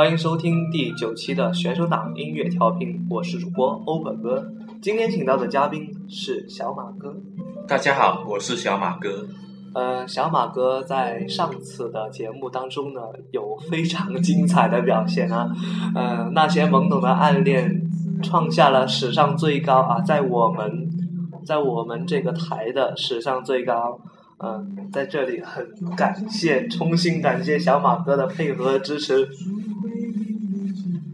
欢迎收听第九期的选手党音乐调频，我是主播欧本哥。今天请到的嘉宾是小马哥。大家好，我是小马哥。呃，小马哥在上次的节目当中呢，有非常精彩的表现啊。呃，那些懵懂的暗恋创下了史上最高啊，在我们，在我们这个台的史上最高。嗯，在这里很感谢，衷心感谢小马哥的配合和支持。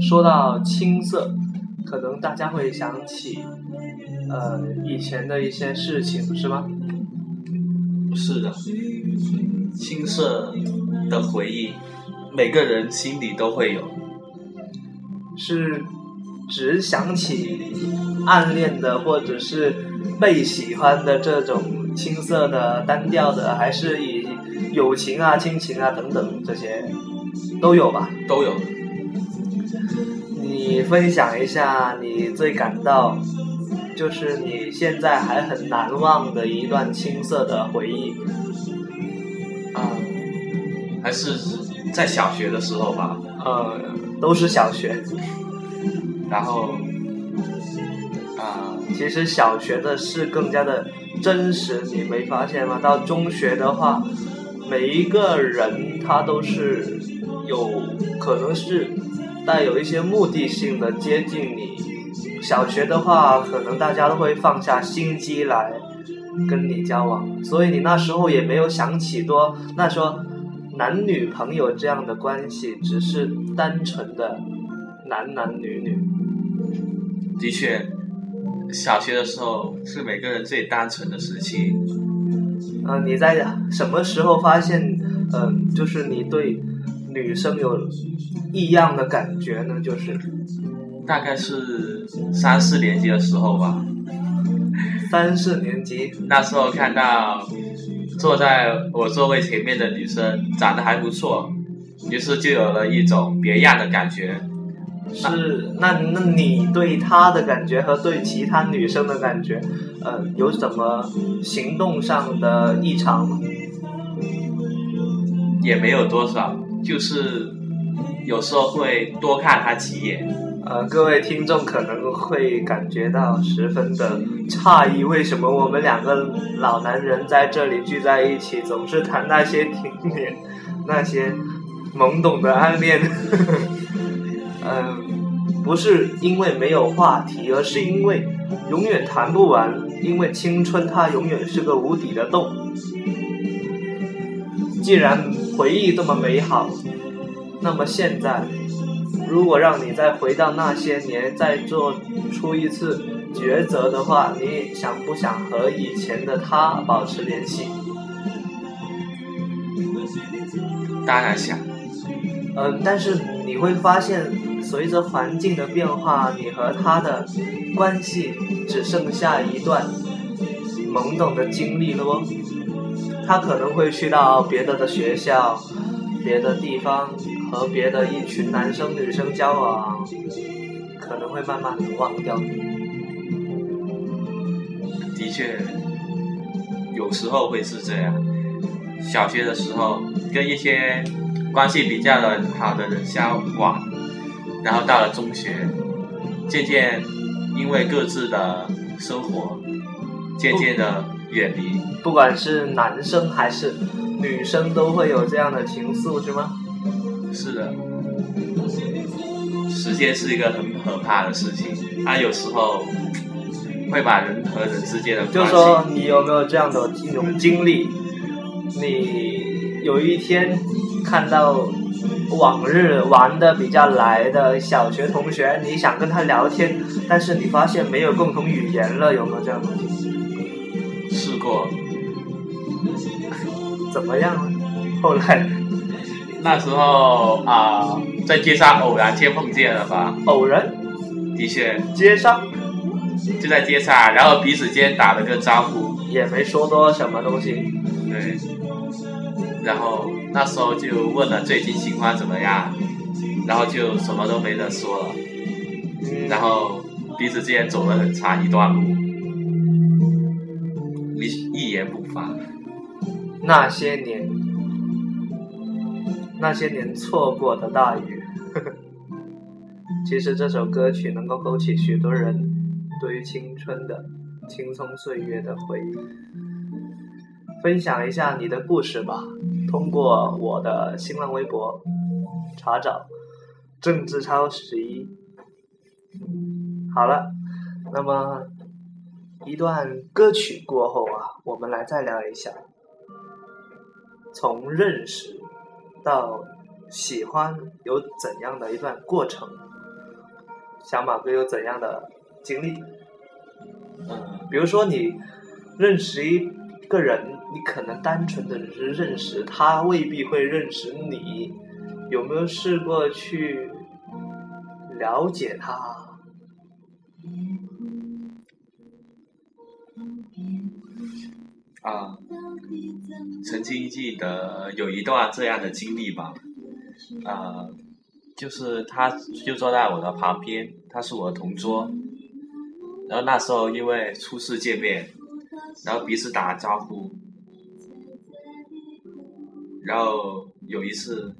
说到青涩，可能大家会想起，呃，以前的一些事情，是吗？是的。青涩的回忆，每个人心里都会有。是只想起暗恋的，或者是被喜欢的这种青涩的、单调的，还是以友情啊、亲情啊等等这些都有吧？都有。你分享一下你最感到，就是你现在还很难忘的一段青涩的回忆。嗯还是在小学的时候吧，呃，都是小学。然后，啊，其实小学的是更加的真实，你没发现吗？到中学的话，每一个人他都是有可能是带有一些目的性的接近你。小学的话，可能大家都会放下心机来跟你交往，所以你那时候也没有想起多那时候。男女朋友这样的关系，只是单纯的男男女女。的确，小学的时候是每个人最单纯的时期。嗯，你在什么时候发现，嗯，就是你对女生有异样的感觉呢？就是，大概是三四年级的时候吧。三四年级，那时候看到。坐在我座位前面的女生长得还不错，于是就有了一种别样的感觉。是，那那你对他的感觉和对其他女生的感觉，呃，有什么行动上的异常吗？也没有多少，就是有时候会多看他几眼。呃，各位听众可能会感觉到十分的诧异，为什么我们两个老男人在这里聚在一起，总是谈那些 甜点、那些懵懂的暗恋？嗯，不是因为没有话题，而是因为永远谈不完，因为青春它永远是个无底的洞。既然回忆这么美好，那么现在。如果让你再回到那些年，再做出一次抉择的话，你想不想和以前的他保持联系？当然想。嗯，但是你会发现，随着环境的变化，你和他的关系只剩下一段懵懂的经历了哦。他可能会去到别的的学校，别的地方。和别的一群男生女生交往，可能会慢慢的忘掉你。的确，有时候会是这样。小学的时候跟一些关系比较的好的人交往，然后到了中学，渐渐因为各自的生活，渐渐的远离。不管是男生还是女生，都会有这样的情愫，是吗？是的，时间是一个很可怕的事情，它有时候会把人和人之间的就说你有没有这样的一种经历？你有一天看到往日玩的比较来的小学同学，你想跟他聊天，但是你发现没有共同语言了，有没有这样的？试过，怎么样？后来。那时候啊、在街上偶然间碰见了吧，偶然？的确。街上？就在街上，然后彼此间打了个招呼，也没说多什么东西，对，然后那时候就问了最近情况怎么样，然后就什么都没得说了，嗯，然后彼此之间走了很长一段路，一一言不发。那些年，那些年错过的大雨。其实这首歌曲能够勾起许多人对于青春的青葱岁月的回忆。分享一下你的故事吧，通过我的新浪微博查找“郑志超十一”。好了，那么一段歌曲过后啊，我们来再聊一下。从认识到喜欢有怎样的一段过程？小马哥有怎样的经历？嗯，比如说你认识一个人，你可能单纯的只是认识他，未必会认识你。有没有试过去了解他？啊，曾经记得有一段这样的经历吧，啊，就是他就坐在我的旁边，他是我的同桌，然后那时候因为初次见面，然后彼此打招呼，然后有一次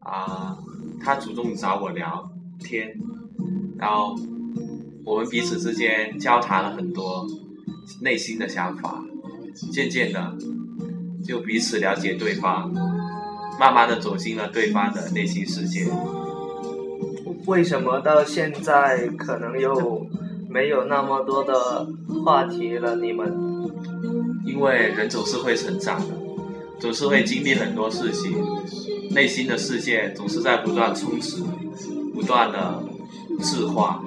啊，他主动找我聊天，然后我们彼此之间交谈了很多内心的想法。渐渐的就彼此了解对方，慢慢的走进了对方的内心世界。为什么到现在可能又没有那么多的话题了？你们因为人总是会成长的，总是会经历很多事情，内心的世界总是在不断充实，不断的质化。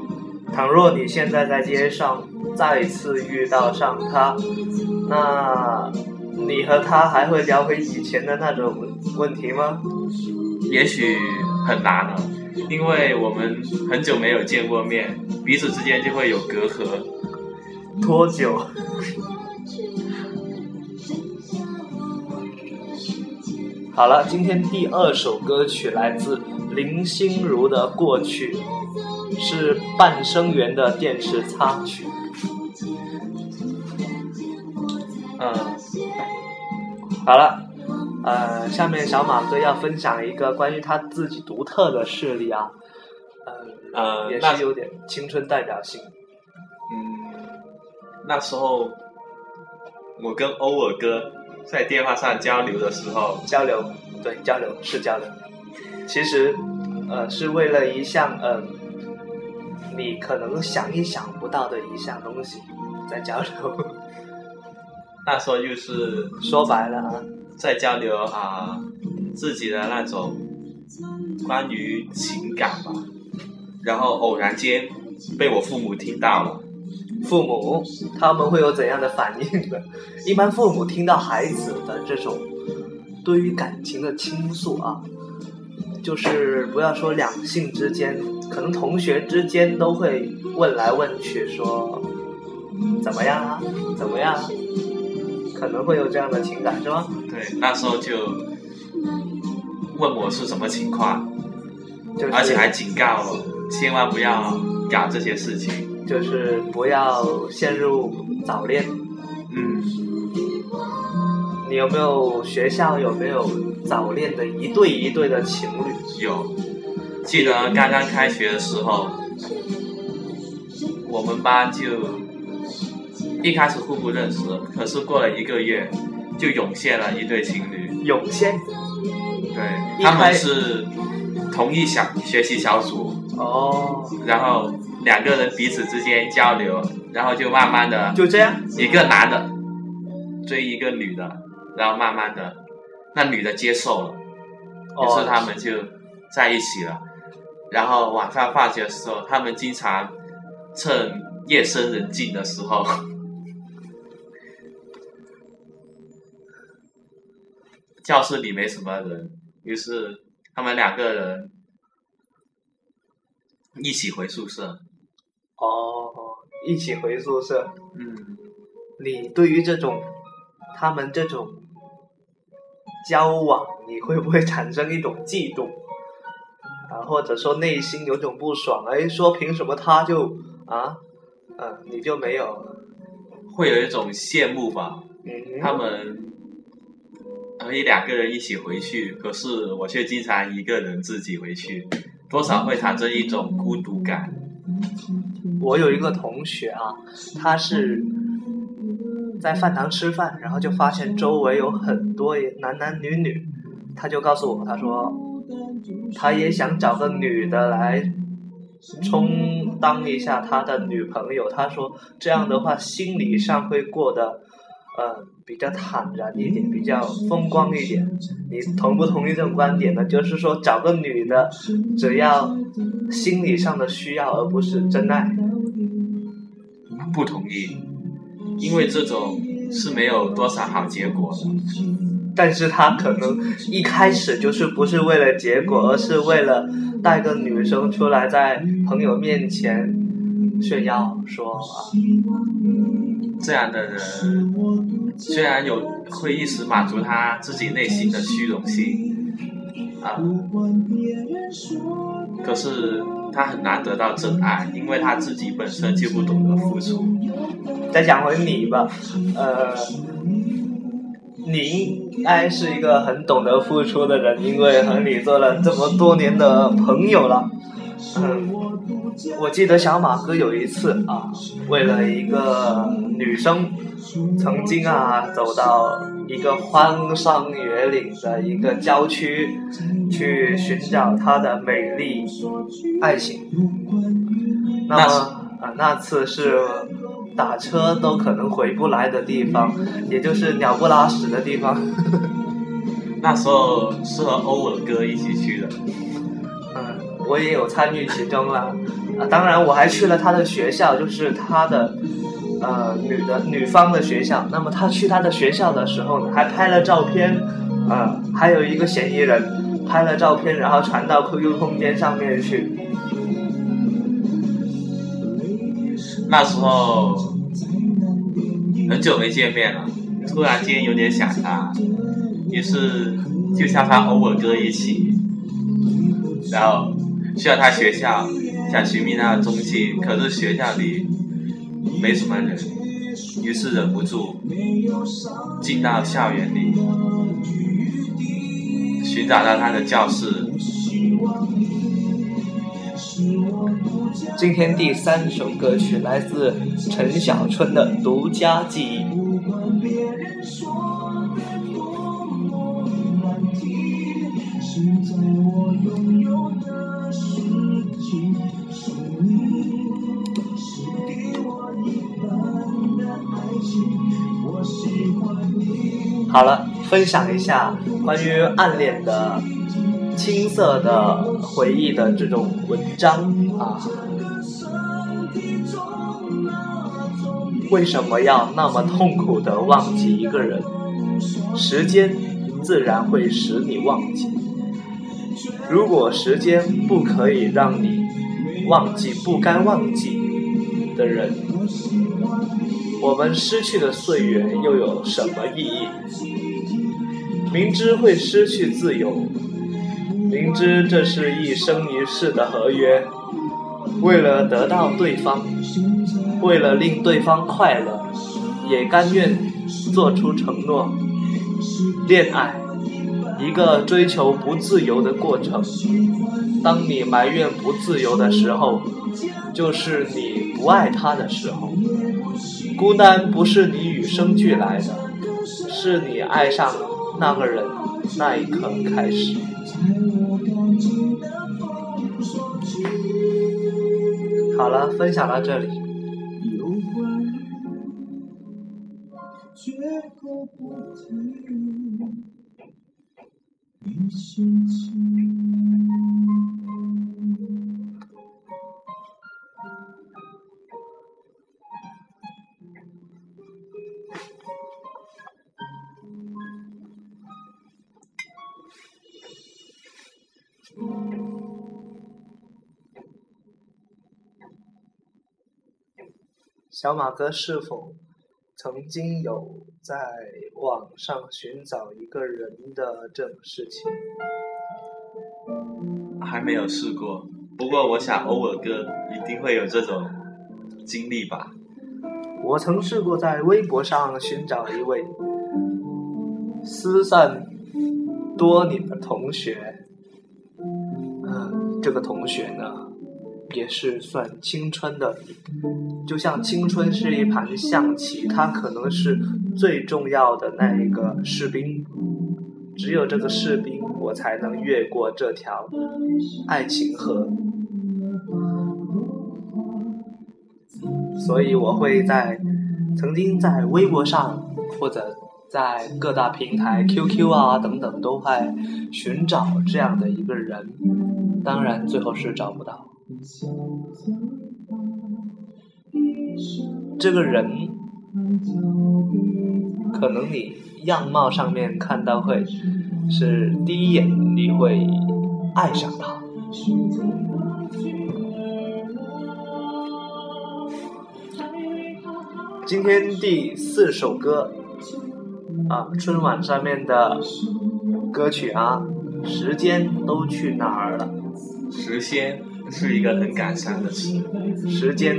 倘若你现在在街上再次遇到上他，那你和他还会聊回以前的那种问题吗？也许很难了，因为我们很久没有见过面，彼此之间就会有隔阂。多久？好了，今天第二首歌曲来自林心如的《过去》，是半生缘的电视插曲。嗯，好了，呃，下面小马哥要分享一个关于他自己独特的事例啊，呃，也是有点青春代表性。嗯，那时候我跟欧尔哥在电话上交流的时候，交流，对，交流是交流。其实，呃，是为了一项呃，你可能想也想不到的一项东西在交流。那时候就是说白了啊，在交流啊、自己的那种关于情感吧，然后偶然间被我父母听到了，父母他们会有怎样的反应呢？一般父母听到孩子的这种对于感情的倾诉啊，就是不要说两性之间，可能同学之间都会问来问去说怎么样啊，怎么样啊，可能会有这样的情感是吗？对，那时候就问我是什么情况，就是而且还警告我千万不要搞这些事情。就是不要陷入早恋。嗯，你有没有学校有没有早恋的一对一对的情侣？有，记得刚刚开学的时候，我们班就一开始互不认识，可是过了一个月，就涌现了一对情侣。涌现对，他们是同一小学习小组，哦，然后两个人彼此之间交流，然后就慢慢的，就这样。一个男的追一个女的，然后慢慢的，那女的接受了，于哦是他们就在一起了。然后晚上放学的时候，他们经常趁夜深人静的时候，教室里没什么人，于是他们两个人一起回宿舍。哦，一起回宿舍。嗯，你对于这种他们这种交往，你会不会产生一种嫉妒？啊，或者说内心有种不爽？哎，说凭什么他就啊，嗯，你就没有？会有一种羡慕吧。嗯，他们可以两个人一起回去，可是我却经常一个人自己回去，多少会产生一种孤独感。我有一个同学啊，他是在饭堂吃饭，然后就发现周围有很多男男女女，他就告诉我，他说他也想找个女的来充当一下他的女朋友。他说这样的话，心理上会过得呃比较坦然一点，比较风光一点。你同不同意这种观点呢？就是说找个女的，只要心理上的需要，而不是真爱。不同意，因为这种是没有多少好结果的。但是他可能一开始就是不是为了结果，而是为了带个女生出来在朋友面前炫耀，说啊，这样的人虽然有会一时满足他自己内心的虚荣心，啊，可是他很难得到真爱，因为他自己本身就不懂得付出。再讲回你吧，呃，你应该是一个很懂得付出的人，因为和你做了这么多年的朋友了。嗯，我记得小马哥有一次啊，为了一个女生，曾经啊走到一个荒山野岭的一个郊区，去寻找她的美丽爱情。那么啊，那次是打车都可能回不来的地方，也就是鸟不拉屎的地方。那时候是和欧文哥一起去的。我也有参与其中啦。啊，当然我还去了他的学校，就是他的呃女的女方的学校。那么他去他的学校的时候呢，还拍了照片，啊，还有一个嫌疑人拍了照片，然后传到 QQ 空间上面去。那时候很久没见面了，突然间有点想他，于是就叫他偶尔哥一起，然后去了他学校，想寻觅他的踪迹，可是学校里没什么人，于是忍不住进到校园里，寻找到他的教室。今天第三首歌曲来自陈小春的《独家记忆》。好了，分享一下关于暗恋的青涩的回忆的这种文章啊。为什么要那么痛苦的忘记一个人？时间自然会使你忘记。如果时间不可以让你忘记不该忘记的人，我们失去的岁月又有什么意义？明知会失去自由，明知这是一生一世的合约，为了得到对方。为了令对方快乐，也甘愿做出承诺。恋爱，一个追求不自由的过程。当你埋怨不自由的时候，就是你不爱他的时候。孤单不是你与生俱来的，是你爱上那个人那一刻开始。好了，分享到这里。绝口不提小马哥是否曾经有在网上寻找一个人的这种事情？还没有试过，不过我想欧尔哥一定会有这种经历吧。我曾试过在微博上寻找一位失散多年的同学，嗯，这个同学呢，也是算青春的，就像青春是一盘象棋，它可能是最重要的那一个士兵，只有这个士兵，我才能越过这条爱情河。所以我会在曾经在微博上或者在各大平台 QQ 啊等等都会寻找这样的一个人，当然最后是找不到。这个人可能你样貌上面看到会是第一眼你会爱上他。今天第四首歌啊，春晚上面的歌曲啊，时间都去哪儿了？时间是一个很感伤的词，时间，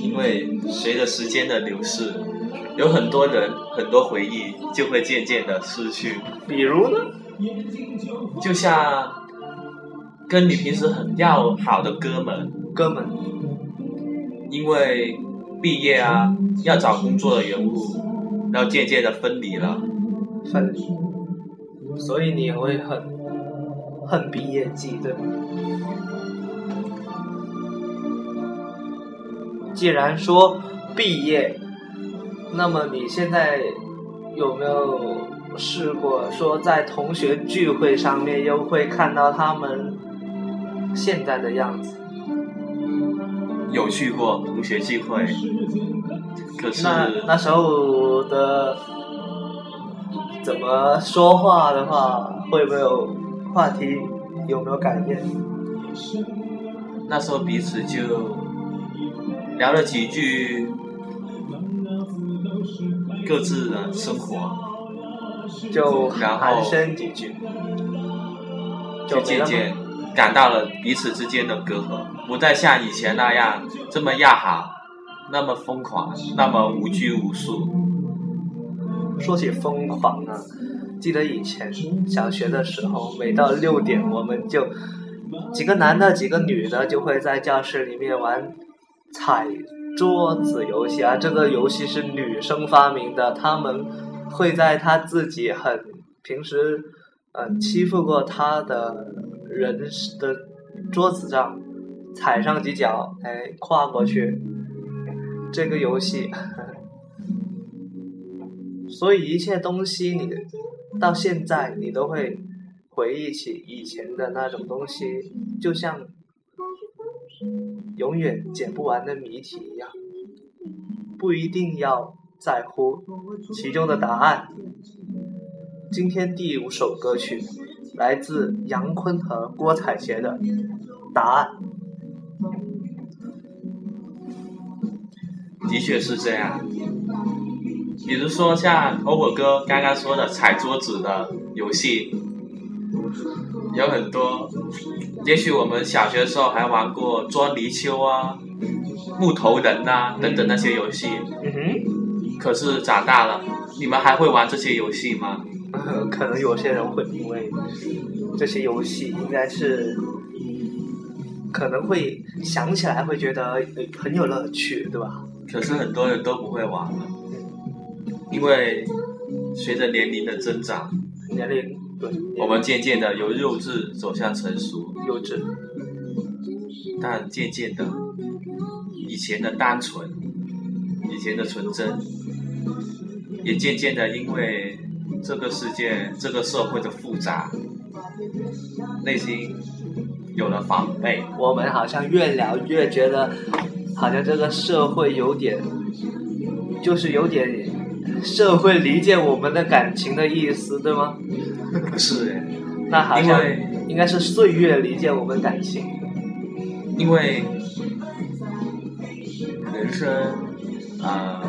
因为随着时间的流逝，有很多人、很多回忆就会渐渐的失去。比如呢？就像跟你平时很要好的哥们，哥们，因为毕业啊，要找工作的缘故，然后渐渐的分离了。分离，所以你会很恨毕业季，对吗？既然说毕业，那么你现在有没有试过说在同学聚会上面又会看到他们现在的样子？有去过同学聚会，可是那那时候的怎么说话的话，会不会有话题有没有改变？那时候彼此就聊了几句各自的生活，就然后寒暄几句，就渐渐感到了彼此之间的隔阂，不再像以前那样这么要好，那么疯狂，那么无拘无束。说起疯狂啊，记得以前小学的时候，每到六点，我们就几个男的、几个女的就会在教室里面玩踩桌子游戏啊。这个游戏是女生发明的，她们会在她自己很平时嗯、欺负过她的人的桌子上踩上几脚，哎，跨过去。这个游戏。所以一切东西你到现在你都会回忆起以前的那种东西，就像永远解不完的谜题一样，不一定要在乎其中的答案。今天第五首歌曲来自杨坤和郭采洁的《答案》。的确是这样。比如说像欧火哥刚刚说的踩桌子的游戏，有很多。也许我们小学的时候还玩过捉泥鳅啊、木头人呐、等等那些游戏。嗯哼。可是长大了，你们还会玩这些游戏吗？呃，可能有些人会因为这些游戏应该是可能会想起来会觉得呃很有乐趣，对吧？可是很多人都不会玩了，因为随着年龄的增长，年龄对，我们渐渐的由幼稚走向成熟，幼稚，但渐渐的，以前的单纯，以前的纯真，也渐渐的因为这个世界、这个社会的复杂，内心有了防备。我们好像越聊越觉得，好像这个社会有点，就是有点社会理解我们的感情的意思，对吗？不是哎，那好像应该是岁月理解我们感情。因为人生，呃，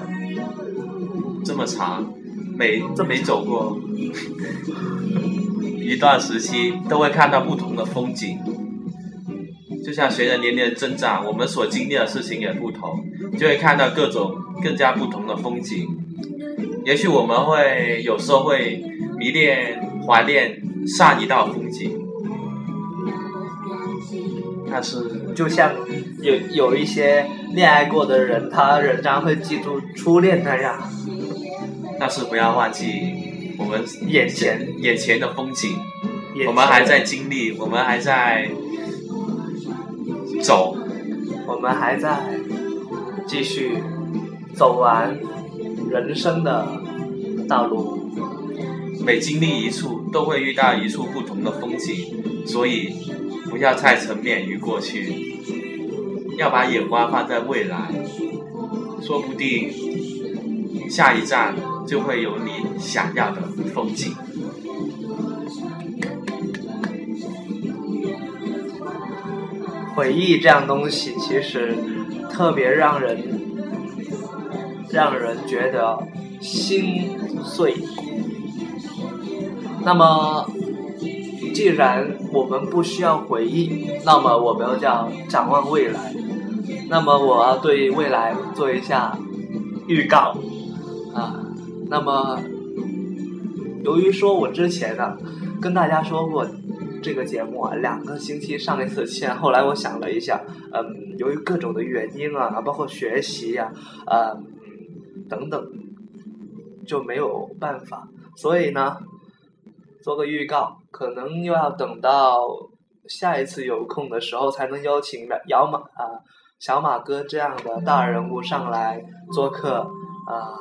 这么长，每每走过 一段时期，都会看到不同的风景。就像随着年龄的增长，我们所经历的事情也不同，就会看到各种更加不同的风景。也许我们会有时候会迷恋、怀念上一道风景，但是就像有有一些恋爱过的人，他仍然会记住初恋那样。但是不要忘记我们眼前眼前。的风景，我们还在经历，我们还在走，我们还在继续走完人生的道路。每经历一处，都会遇到一处不同的风景，所以不要太沉湎于过去，要把眼光放在未来，说不定下一站就会有你想要的风景。回忆这样东西，其实特别让人让人觉得心碎。那么，既然我们不需要回忆，那么我们就要展望未来。那么，我要对未来做一下预告啊。那么，由于说我之前呢跟大家说过，这个节目啊，两个星期上一次线，后来我想了一下，嗯，由于各种的原因啊，包括学习呀、啊，嗯，等等，就没有办法，所以呢，做个预告，可能又要等到下一次有空的时候才能邀请的姚马啊、小马哥这样的大人物上来做客啊、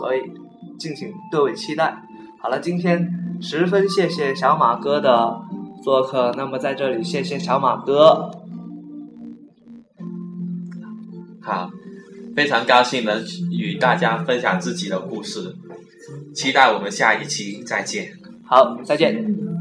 所以敬请各位期待。好了，今天十分谢谢小马哥的做客，那么在这里谢谢小马哥，好，非常高兴能与大家分享自己的故事，期待我们下一期再见。好，再见。